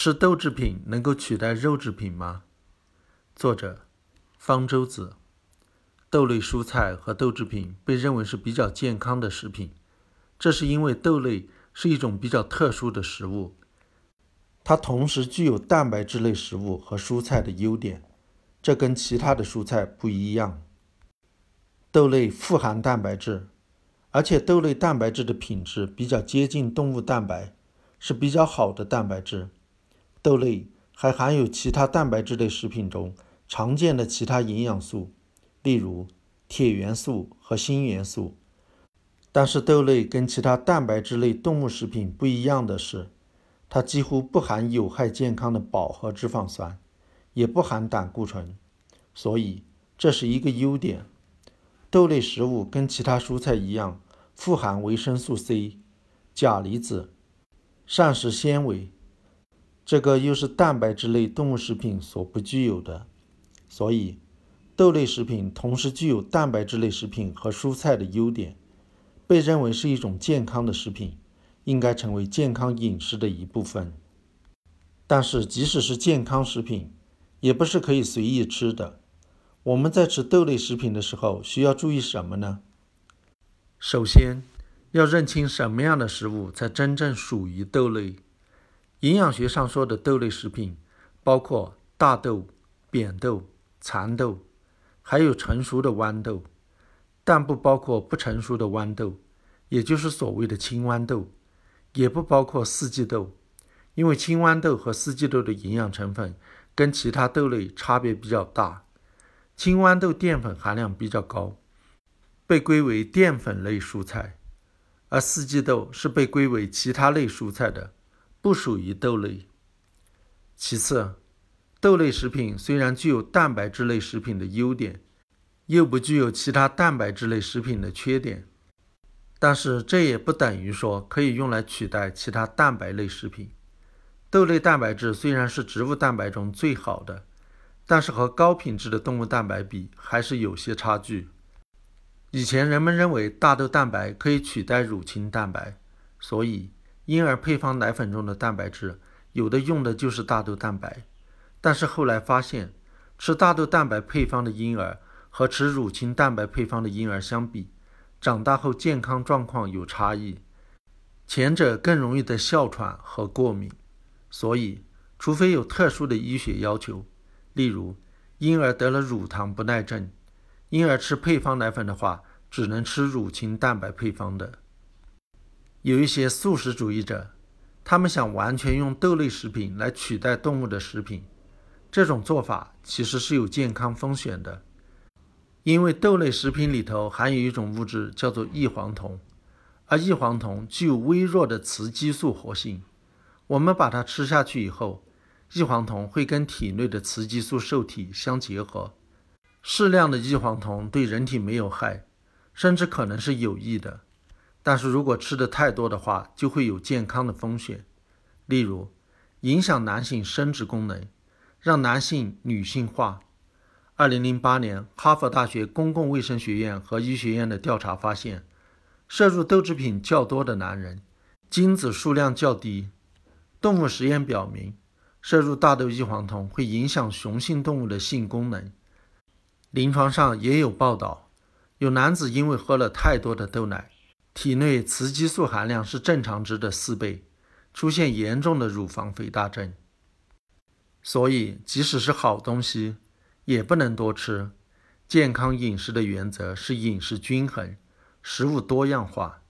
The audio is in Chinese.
吃豆制品能够取代肉制品吗？作者：方舟子。豆类蔬菜和豆制品被认为是比较健康的食品，这是因为豆类是一种比较特殊的食物，它同时具有蛋白质类食物和蔬菜的优点，这跟其他的蔬菜不一样。豆类富含蛋白质，而且豆类蛋白质的品质比较接近动物蛋白，是比较好的蛋白质。豆类还含有其他蛋白质类食品中常见的其他营养素，例如铁元素和锌元素。但是豆类跟其他蛋白质类动物食品不一样的是，它几乎不含有害健康的饱和脂肪酸，也不含胆固醇，所以这是一个优点。豆类食物跟其他蔬菜一样，富含维生素 C、钾离子、膳食纤维。这个又是蛋白质类动物食品所不具有的，所以豆类食品同时具有蛋白质类食品和蔬菜的优点，被认为是一种健康的食品，应该成为健康饮食的一部分。但是，即使是健康食品，也不是可以随意吃的。我们在吃豆类食品的时候，需要注意什么呢？首先，要认清什么样的食物才真正属于豆类。营养学上说的豆类食品，包括大豆、扁豆、蚕豆，还有成熟的豌豆，但不包括不成熟的豌豆，也就是所谓的青豌豆，也不包括四季豆，因为青豌豆和四季豆的营养成分跟其他豆类差别比较大。青豌豆淀粉含量比较高，被归为淀粉类蔬菜，而四季豆是被归为其他类蔬菜的。不属于豆类。其次，豆类食品虽然具有蛋白质类食品的优点，又不具有其他蛋白质类食品的缺点，但是这也不等于说可以用来取代其他蛋白类食品。豆类蛋白质虽然是植物蛋白中最好的，但是和高品质的动物蛋白比还是有些差距。以前人们认为大豆蛋白可以取代乳清蛋白，所以。婴儿配方奶粉中的蛋白质，有的用的就是大豆蛋白，但是后来发现，吃大豆蛋白配方的婴儿和吃乳清蛋白配方的婴儿相比，长大后健康状况有差异，前者更容易得哮喘和过敏，所以除非有特殊的医学要求，例如婴儿得了乳糖不耐症，婴儿吃配方奶粉的话，只能吃乳清蛋白配方的。有一些素食主义者，他们想完全用豆类食品来取代动物的食品，这种做法其实是有健康风险的，因为豆类食品里头含有一种物质叫做异黄酮，而异黄酮具有微弱的雌激素活性，我们把它吃下去以后，异黄酮会跟体内的雌激素受体相结合，适量的异黄酮对人体没有害，甚至可能是有益的。但是如果吃的太多的话，就会有健康的风险，例如影响男性生殖功能，让男性女性化。二零零八年，哈佛大学公共卫生学院和医学院的调查发现，摄入豆制品较多的男人，精子数量较低。动物实验表明，摄入大豆异黄酮会影响雄性动物的性功能。临床上也有报道，有男子因为喝了太多的豆奶。体内雌激素含量是正常值的四倍，出现严重的乳房肥大症。所以，即使是好东西，也不能多吃。健康饮食的原则是饮食均衡，食物多样化。